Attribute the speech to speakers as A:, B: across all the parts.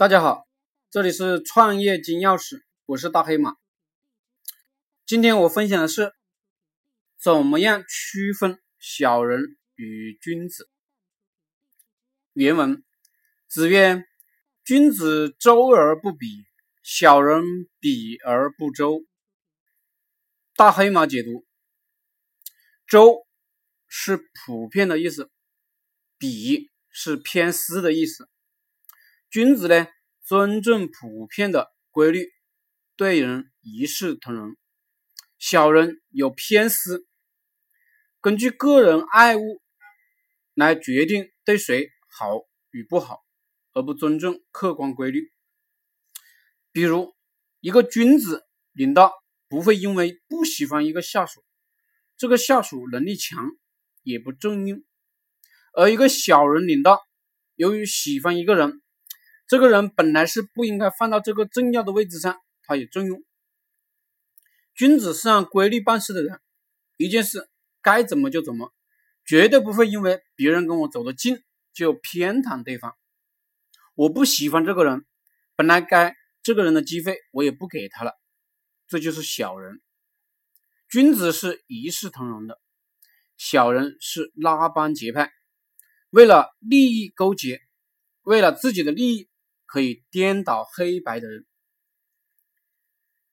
A: 大家好，这里是创业金钥匙，我是大黑马。今天我分享的是怎么样区分小人与君子。原文：子曰：“君子周而不比，小人比而不周。”大黑马解读：“周是普遍的意思，比是偏私的意思。”君子呢，尊重普遍的规律，对人一视同仁；小人有偏私，根据个人爱恶来决定对谁好与不好，而不尊重客观规律。比如，一个君子领导不会因为不喜欢一个下属，这个下属能力强也不重用；而一个小人领导，由于喜欢一个人。这个人本来是不应该放到这个重要的位置上，他也重用。君子是按规律办事的人，一件事该怎么就怎么，绝对不会因为别人跟我走得近就偏袒对方。我不喜欢这个人，本来该这个人的机会我也不给他了，这就是小人。君子是一视同仁的，小人是拉帮结派，为了利益勾结，为了自己的利益。可以颠倒黑白的人，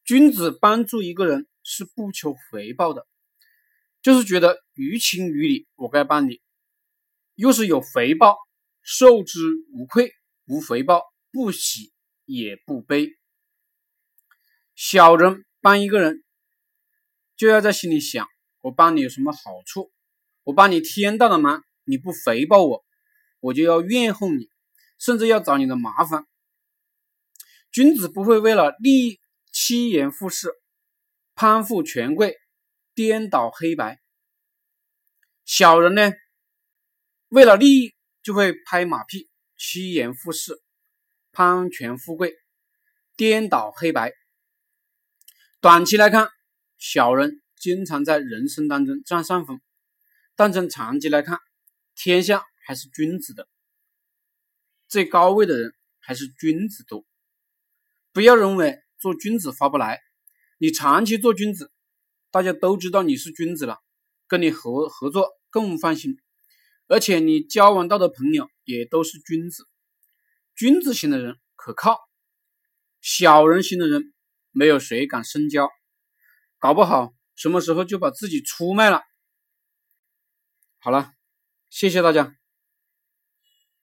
A: 君子帮助一个人是不求回报的，就是觉得于情于理，我该帮你，又是有回报，受之无愧，无回报不喜也不悲。小人帮一个人，就要在心里想：我帮你有什么好处？我帮你天大的忙，你不回报我，我就要怨恨你。甚至要找你的麻烦。君子不会为了利益趋炎附势、攀附权贵、颠倒黑白。小人呢，为了利益就会拍马屁、趋炎附势、攀权富贵、颠倒黑白。短期来看，小人经常在人生当中占上风，但从长期来看，天下还是君子的。最高位的人还是君子多，不要认为做君子划不来。你长期做君子，大家都知道你是君子了，跟你合合作更放心。而且你交往到的朋友也都是君子，君子型的人可靠，小人型的人没有谁敢深交，搞不好什么时候就把自己出卖了。好了，谢谢大家。